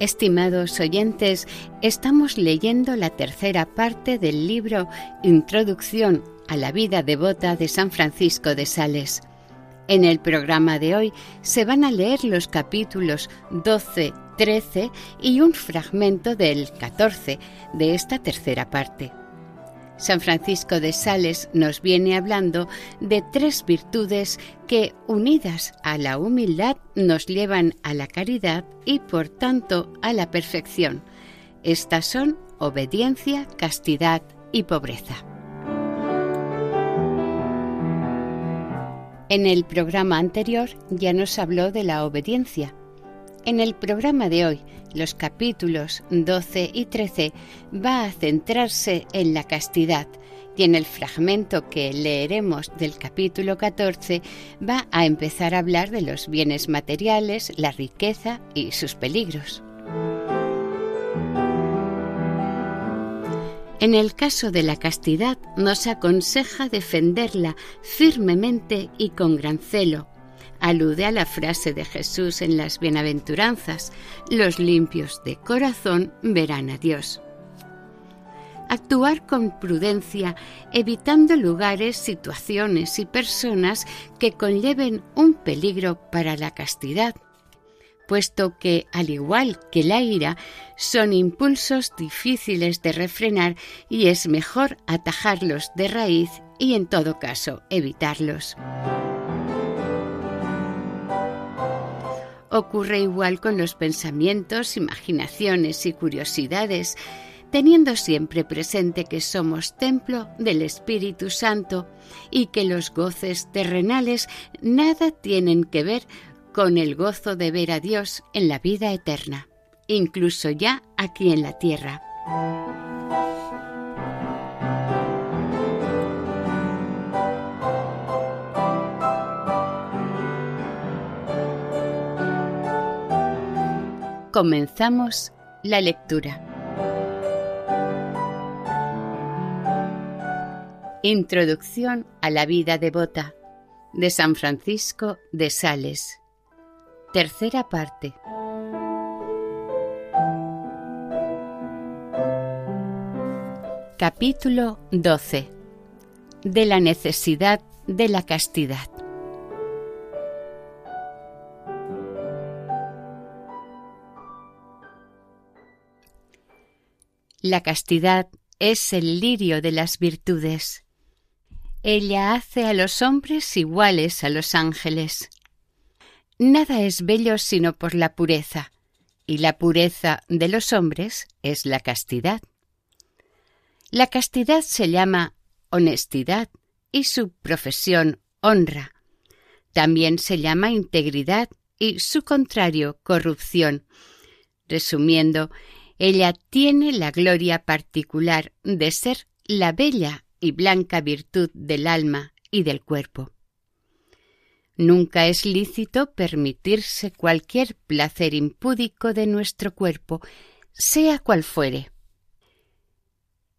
Estimados oyentes, estamos leyendo la tercera parte del libro Introducción a la vida devota de San Francisco de Sales. En el programa de hoy se van a leer los capítulos 12, 13 y un fragmento del 14 de esta tercera parte. San Francisco de Sales nos viene hablando de tres virtudes que, unidas a la humildad, nos llevan a la caridad y, por tanto, a la perfección. Estas son obediencia, castidad y pobreza. En el programa anterior ya nos habló de la obediencia. En el programa de hoy los capítulos 12 y 13 va a centrarse en la castidad y en el fragmento que leeremos del capítulo 14 va a empezar a hablar de los bienes materiales, la riqueza y sus peligros. En el caso de la castidad nos aconseja defenderla firmemente y con gran celo, alude a la frase de Jesús en las bienaventuranzas, los limpios de corazón verán a Dios. Actuar con prudencia, evitando lugares, situaciones y personas que conlleven un peligro para la castidad, puesto que, al igual que la ira, son impulsos difíciles de refrenar y es mejor atajarlos de raíz y, en todo caso, evitarlos. Ocurre igual con los pensamientos, imaginaciones y curiosidades, teniendo siempre presente que somos templo del Espíritu Santo y que los goces terrenales nada tienen que ver con el gozo de ver a Dios en la vida eterna, incluso ya aquí en la tierra. Comenzamos la lectura. Introducción a la vida devota de San Francisco de Sales. Tercera parte. Capítulo 12. De la necesidad de la castidad. La castidad es el lirio de las virtudes. Ella hace a los hombres iguales a los ángeles. Nada es bello sino por la pureza, y la pureza de los hombres es la castidad. La castidad se llama honestidad y su profesión honra. También se llama integridad y su contrario corrupción. Resumiendo, ella tiene la gloria particular de ser la bella y blanca virtud del alma y del cuerpo. Nunca es lícito permitirse cualquier placer impúdico de nuestro cuerpo, sea cual fuere.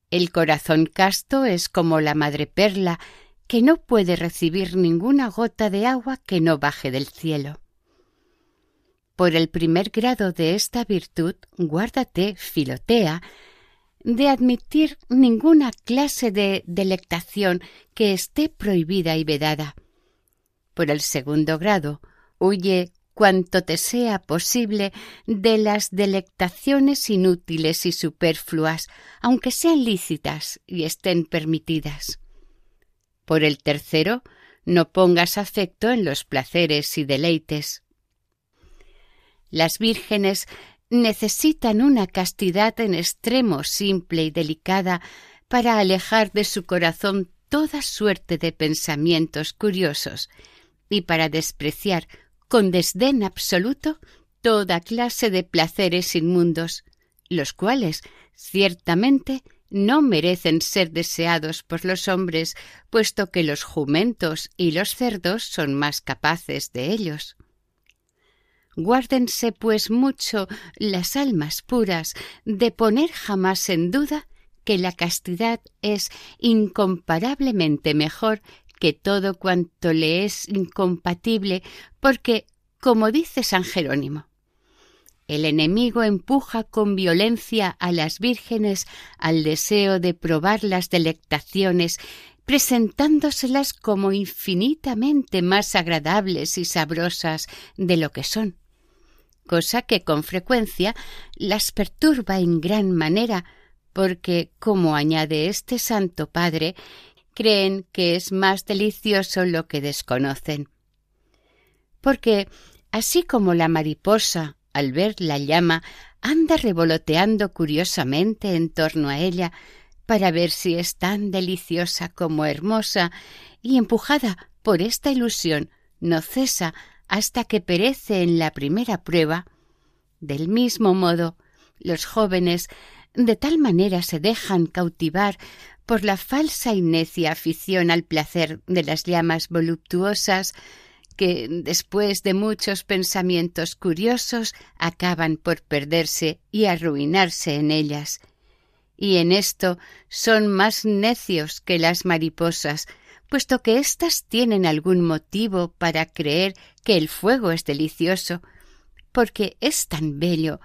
El corazón casto es como la madre perla que no puede recibir ninguna gota de agua que no baje del cielo. Por el primer grado de esta virtud, guárdate, Filotea, de admitir ninguna clase de delectación que esté prohibida y vedada. Por el segundo grado, huye cuanto te sea posible de las delectaciones inútiles y superfluas, aunque sean lícitas y estén permitidas. Por el tercero, no pongas afecto en los placeres y deleites. Las vírgenes necesitan una castidad en extremo simple y delicada para alejar de su corazón toda suerte de pensamientos curiosos y para despreciar con desdén absoluto toda clase de placeres inmundos, los cuales ciertamente no merecen ser deseados por los hombres, puesto que los jumentos y los cerdos son más capaces de ellos. Guárdense, pues, mucho las almas puras de poner jamás en duda que la castidad es incomparablemente mejor que todo cuanto le es incompatible, porque, como dice San Jerónimo, el enemigo empuja con violencia a las vírgenes al deseo de probar las delectaciones, presentándoselas como infinitamente más agradables y sabrosas de lo que son, cosa que con frecuencia las perturba en gran manera, porque, como añade este Santo Padre, creen que es más delicioso lo que desconocen. Porque, así como la mariposa, al ver la llama, anda revoloteando curiosamente en torno a ella para ver si es tan deliciosa como hermosa, y empujada por esta ilusión no cesa hasta que perece en la primera prueba, del mismo modo, los jóvenes de tal manera se dejan cautivar por la falsa y necia afición al placer de las llamas voluptuosas que, después de muchos pensamientos curiosos, acaban por perderse y arruinarse en ellas. Y en esto son más necios que las mariposas, puesto que éstas tienen algún motivo para creer que el fuego es delicioso, porque es tan bello,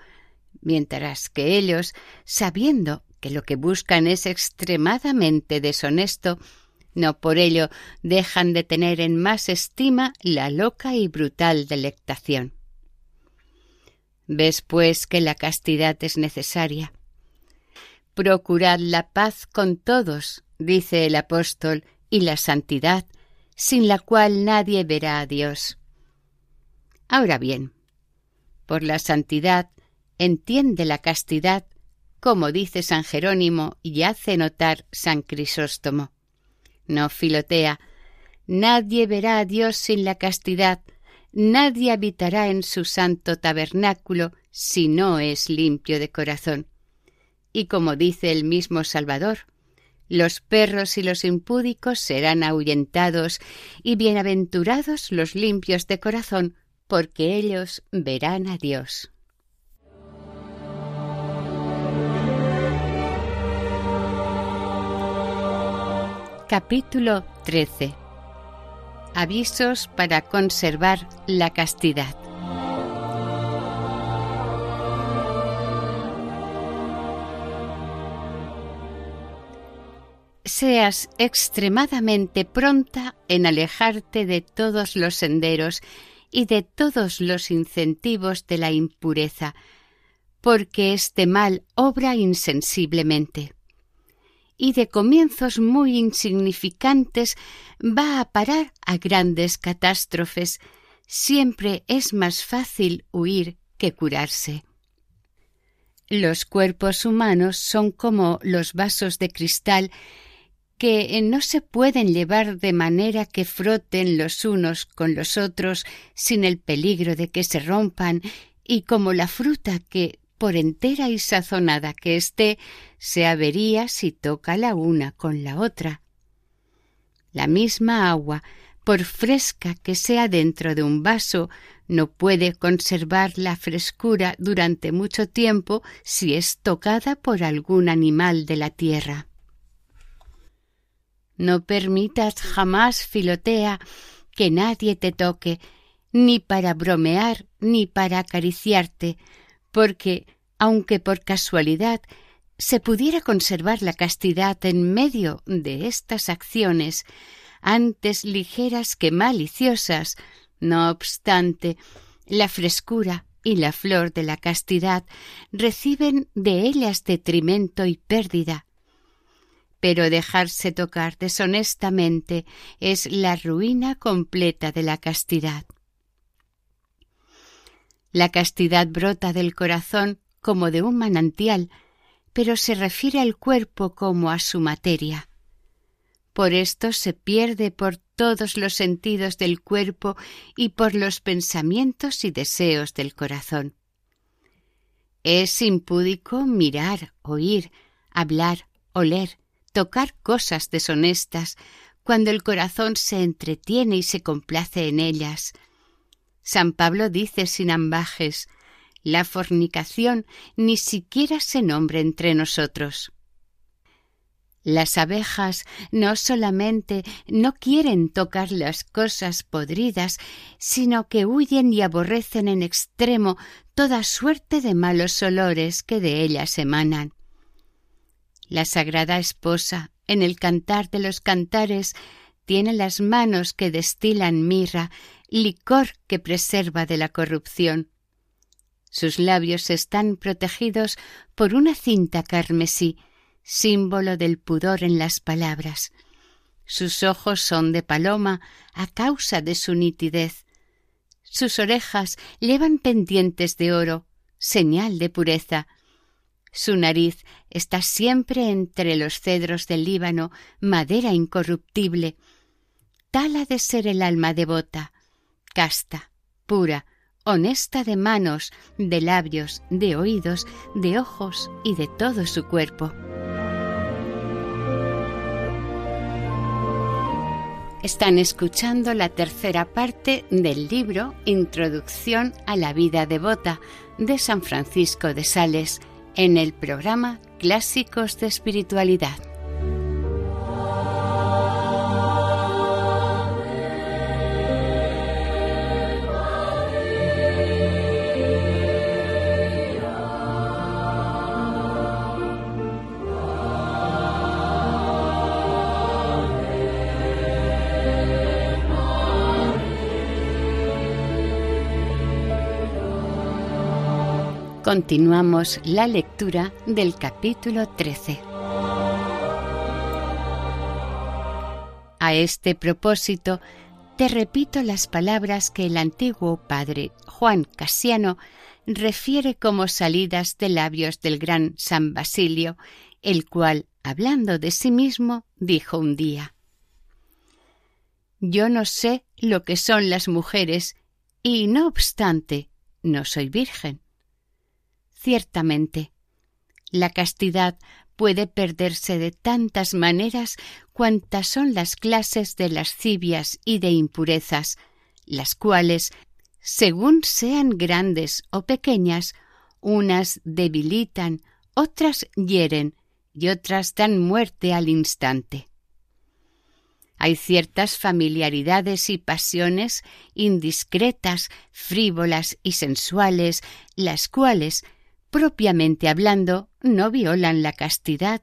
mientras que ellos, sabiendo que lo que buscan es extremadamente deshonesto, no por ello dejan de tener en más estima la loca y brutal delectación. Ves, pues, que la castidad es necesaria. Procurad la paz con todos, dice el apóstol, y la santidad, sin la cual nadie verá a Dios. Ahora bien, por la santidad entiende la castidad como dice San Jerónimo y hace notar San Crisóstomo. No, Filotea, nadie verá a Dios sin la castidad, nadie habitará en su santo tabernáculo si no es limpio de corazón. Y como dice el mismo Salvador, los perros y los impúdicos serán ahuyentados, y bienaventurados los limpios de corazón, porque ellos verán a Dios. Capítulo 13 Avisos para conservar la castidad. Seas extremadamente pronta en alejarte de todos los senderos y de todos los incentivos de la impureza, porque este mal obra insensiblemente y de comienzos muy insignificantes va a parar a grandes catástrofes. Siempre es más fácil huir que curarse. Los cuerpos humanos son como los vasos de cristal que no se pueden llevar de manera que froten los unos con los otros sin el peligro de que se rompan, y como la fruta que por entera y sazonada que esté, se avería si toca la una con la otra. La misma agua, por fresca que sea dentro de un vaso, no puede conservar la frescura durante mucho tiempo si es tocada por algún animal de la tierra. No permitas jamás, Filotea, que nadie te toque, ni para bromear, ni para acariciarte, porque, aunque por casualidad se pudiera conservar la castidad en medio de estas acciones, antes ligeras que maliciosas, no obstante, la frescura y la flor de la castidad reciben de ellas detrimento y pérdida. Pero dejarse tocar deshonestamente es la ruina completa de la castidad. La castidad brota del corazón como de un manantial, pero se refiere al cuerpo como a su materia. Por esto se pierde por todos los sentidos del cuerpo y por los pensamientos y deseos del corazón. Es impúdico mirar, oír, hablar, oler, tocar cosas deshonestas, cuando el corazón se entretiene y se complace en ellas. San Pablo dice sin ambajes, la fornicación ni siquiera se nombra entre nosotros. Las abejas no solamente no quieren tocar las cosas podridas, sino que huyen y aborrecen en extremo toda suerte de malos olores que de ellas emanan. La sagrada esposa, en el cantar de los cantares, tiene las manos que destilan mirra, licor que preserva de la corrupción. Sus labios están protegidos por una cinta carmesí, símbolo del pudor en las palabras. Sus ojos son de paloma a causa de su nitidez. Sus orejas llevan pendientes de oro, señal de pureza. Su nariz está siempre entre los cedros del Líbano, madera incorruptible. Tal ha de ser el alma devota, casta, pura, honesta de manos, de labios, de oídos, de ojos y de todo su cuerpo. Están escuchando la tercera parte del libro Introducción a la vida devota de San Francisco de Sales en el programa Clásicos de Espiritualidad. Continuamos la lectura del capítulo 13. A este propósito, te repito las palabras que el antiguo padre Juan Casiano refiere como salidas de labios del gran San Basilio, el cual, hablando de sí mismo, dijo un día Yo no sé lo que son las mujeres, y no obstante, no soy virgen. Ciertamente, la castidad puede perderse de tantas maneras cuantas son las clases de lascivias y de impurezas, las cuales, según sean grandes o pequeñas, unas debilitan, otras hieren y otras dan muerte al instante. Hay ciertas familiaridades y pasiones indiscretas, frívolas y sensuales, las cuales propiamente hablando, no violan la castidad,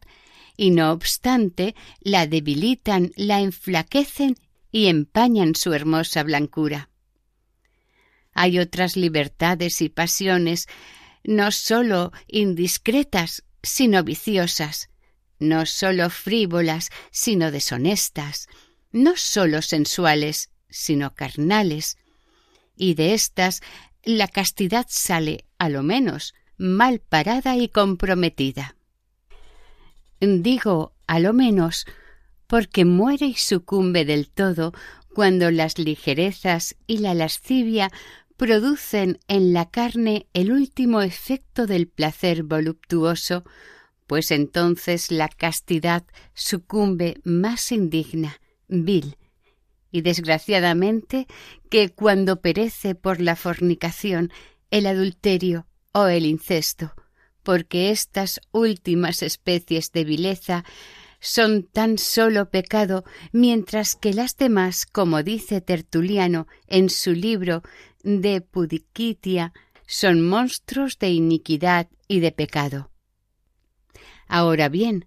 y no obstante la debilitan, la enflaquecen y empañan su hermosa blancura. Hay otras libertades y pasiones, no sólo indiscretas, sino viciosas, no sólo frívolas, sino deshonestas, no sólo sensuales, sino carnales, y de éstas la castidad sale, a lo menos, mal parada y comprometida. Digo, a lo menos, porque muere y sucumbe del todo cuando las ligerezas y la lascivia producen en la carne el último efecto del placer voluptuoso, pues entonces la castidad sucumbe más indigna, vil, y desgraciadamente que cuando perece por la fornicación, el adulterio o el incesto, porque estas últimas especies de vileza son tan solo pecado, mientras que las demás, como dice Tertuliano en su libro de Pudiquitia, son monstruos de iniquidad y de pecado. Ahora bien,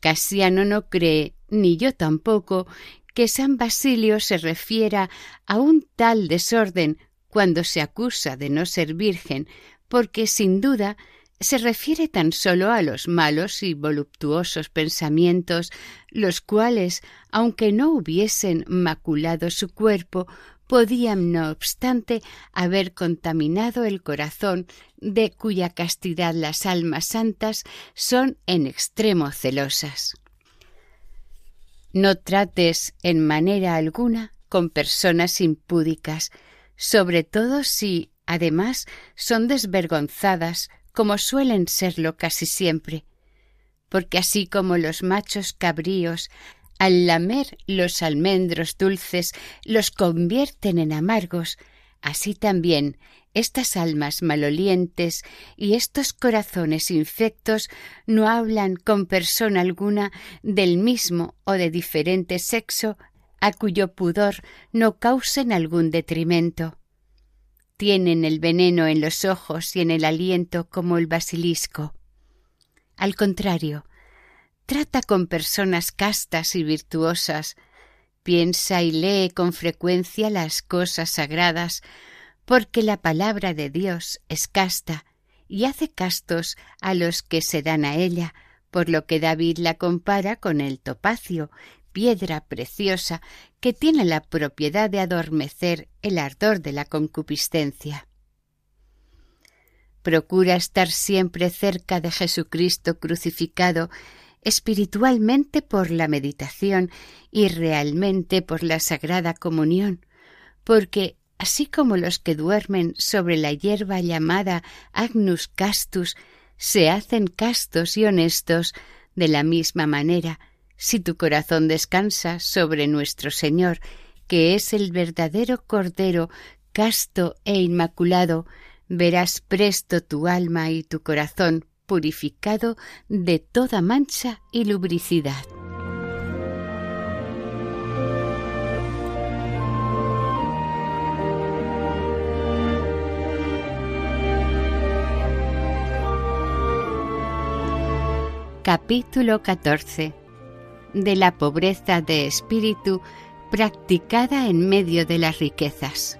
Casiano no cree, ni yo tampoco, que San Basilio se refiera a un tal desorden cuando se acusa de no ser virgen, porque sin duda se refiere tan solo a los malos y voluptuosos pensamientos, los cuales, aunque no hubiesen maculado su cuerpo, podían, no obstante, haber contaminado el corazón, de cuya castidad las almas santas son en extremo celosas. No trates en manera alguna con personas impúdicas, sobre todo si, además, son desvergonzadas como suelen serlo casi siempre, porque así como los machos cabríos al lamer los almendros dulces los convierten en amargos, así también estas almas malolientes y estos corazones infectos no hablan con persona alguna del mismo o de diferente sexo a cuyo pudor no causen algún detrimento tienen el veneno en los ojos y en el aliento como el basilisco. Al contrario, trata con personas castas y virtuosas, piensa y lee con frecuencia las cosas sagradas, porque la palabra de Dios es casta y hace castos a los que se dan a ella, por lo que David la compara con el topacio, piedra preciosa que tiene la propiedad de adormecer el ardor de la concupiscencia. Procura estar siempre cerca de Jesucristo crucificado, espiritualmente por la meditación y realmente por la Sagrada Comunión, porque así como los que duermen sobre la hierba llamada Agnus Castus se hacen castos y honestos, de la misma manera si tu corazón descansa sobre nuestro Señor, que es el verdadero Cordero, casto e inmaculado, verás presto tu alma y tu corazón purificado de toda mancha y lubricidad. Capítulo 14 de la pobreza de espíritu practicada en medio de las riquezas.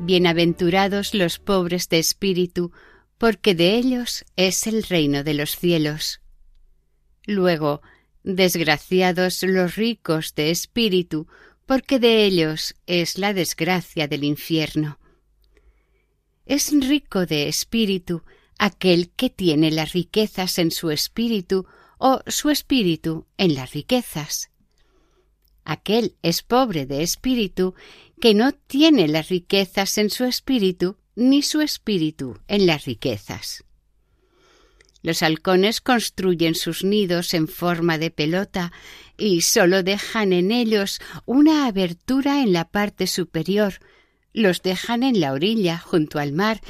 Bienaventurados los pobres de espíritu, porque de ellos es el reino de los cielos. Luego, desgraciados los ricos de espíritu, porque de ellos es la desgracia del infierno. Es rico de espíritu aquel que tiene las riquezas en su espíritu o su espíritu en las riquezas. Aquel es pobre de espíritu que no tiene las riquezas en su espíritu ni su espíritu en las riquezas. Los halcones construyen sus nidos en forma de pelota y sólo dejan en ellos una abertura en la parte superior los dejan en la orilla junto al mar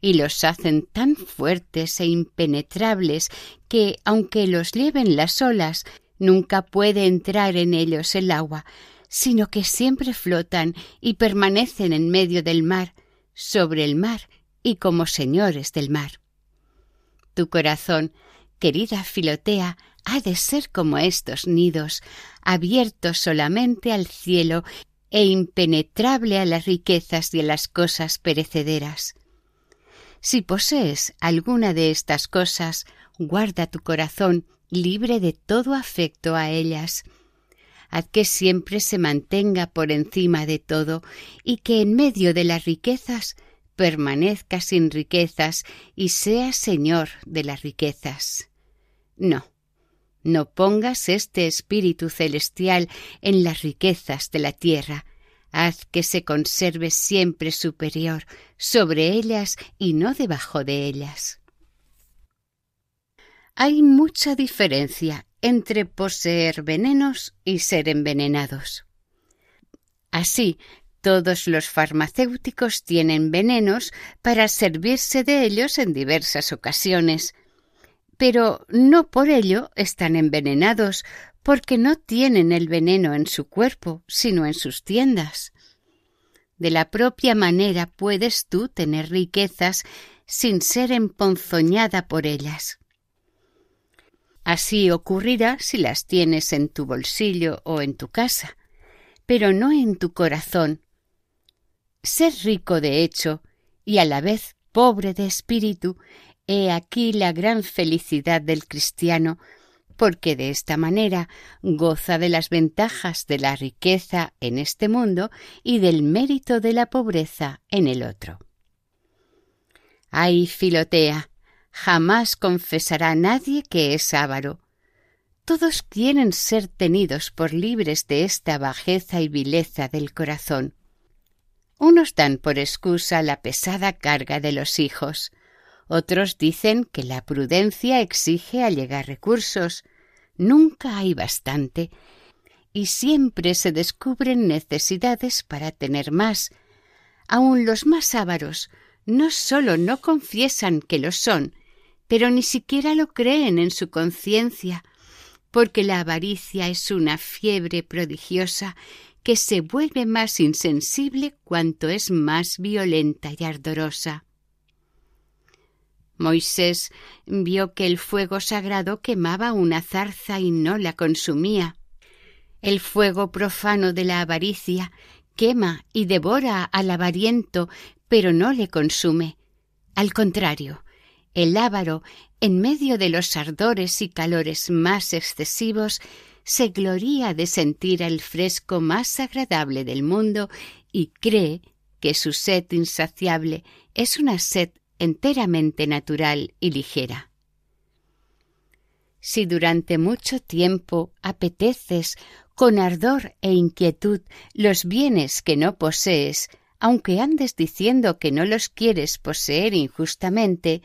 y los hacen tan fuertes e impenetrables que, aunque los lleven las olas, nunca puede entrar en ellos el agua, sino que siempre flotan y permanecen en medio del mar, sobre el mar y como señores del mar. Tu corazón, querida Filotea, ha de ser como estos nidos, abiertos solamente al cielo e impenetrable a las riquezas y a las cosas perecederas. Si posees alguna de estas cosas, guarda tu corazón libre de todo afecto a ellas. Haz que siempre se mantenga por encima de todo y que en medio de las riquezas permanezca sin riquezas y sea señor de las riquezas. No, no pongas este espíritu celestial en las riquezas de la tierra. Haz que se conserve siempre superior sobre ellas y no debajo de ellas. Hay mucha diferencia entre poseer venenos y ser envenenados. Así Todos los farmacéuticos tienen venenos para servirse de ellos en diversas ocasiones, pero no por ello están envenenados, porque no tienen el veneno en su cuerpo, sino en sus tiendas. De la propia manera puedes tú tener riquezas sin ser emponzoñada por ellas. Así ocurrirá si las tienes en tu bolsillo o en tu casa, pero no en tu corazón. Ser rico de hecho y a la vez pobre de espíritu, he aquí la gran felicidad del cristiano, porque de esta manera goza de las ventajas de la riqueza en este mundo y del mérito de la pobreza en el otro. Ay, Filotea, jamás confesará nadie que es avaro. Todos quieren ser tenidos por libres de esta bajeza y vileza del corazón. Unos dan por excusa la pesada carga de los hijos, otros dicen que la prudencia exige allegar recursos. Nunca hay bastante, y siempre se descubren necesidades para tener más. Aun los más ávaros no sólo no confiesan que lo son, pero ni siquiera lo creen en su conciencia, porque la avaricia es una fiebre prodigiosa que se vuelve más insensible cuanto es más violenta y ardorosa. Moisés vio que el fuego sagrado quemaba una zarza y no la consumía. El fuego profano de la avaricia quema y devora al avariento pero no le consume. Al contrario, el ávaro, en medio de los ardores y calores más excesivos, se gloría de sentir el fresco más agradable del mundo y cree que su sed insaciable es una sed enteramente natural y ligera. Si durante mucho tiempo apeteces con ardor e inquietud los bienes que no posees, aunque andes diciendo que no los quieres poseer injustamente,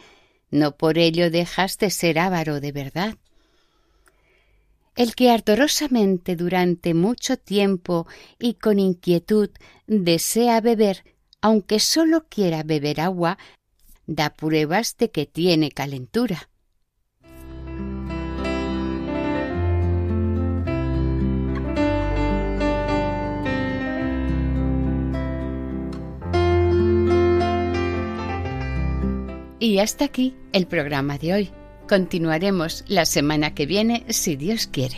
no por ello dejas de ser avaro de verdad. El que ardorosamente durante mucho tiempo y con inquietud desea beber, aunque sólo quiera beber agua, da pruebas de que tiene calentura. Y hasta aquí el programa de hoy. Continuaremos la semana que viene si Dios quiere.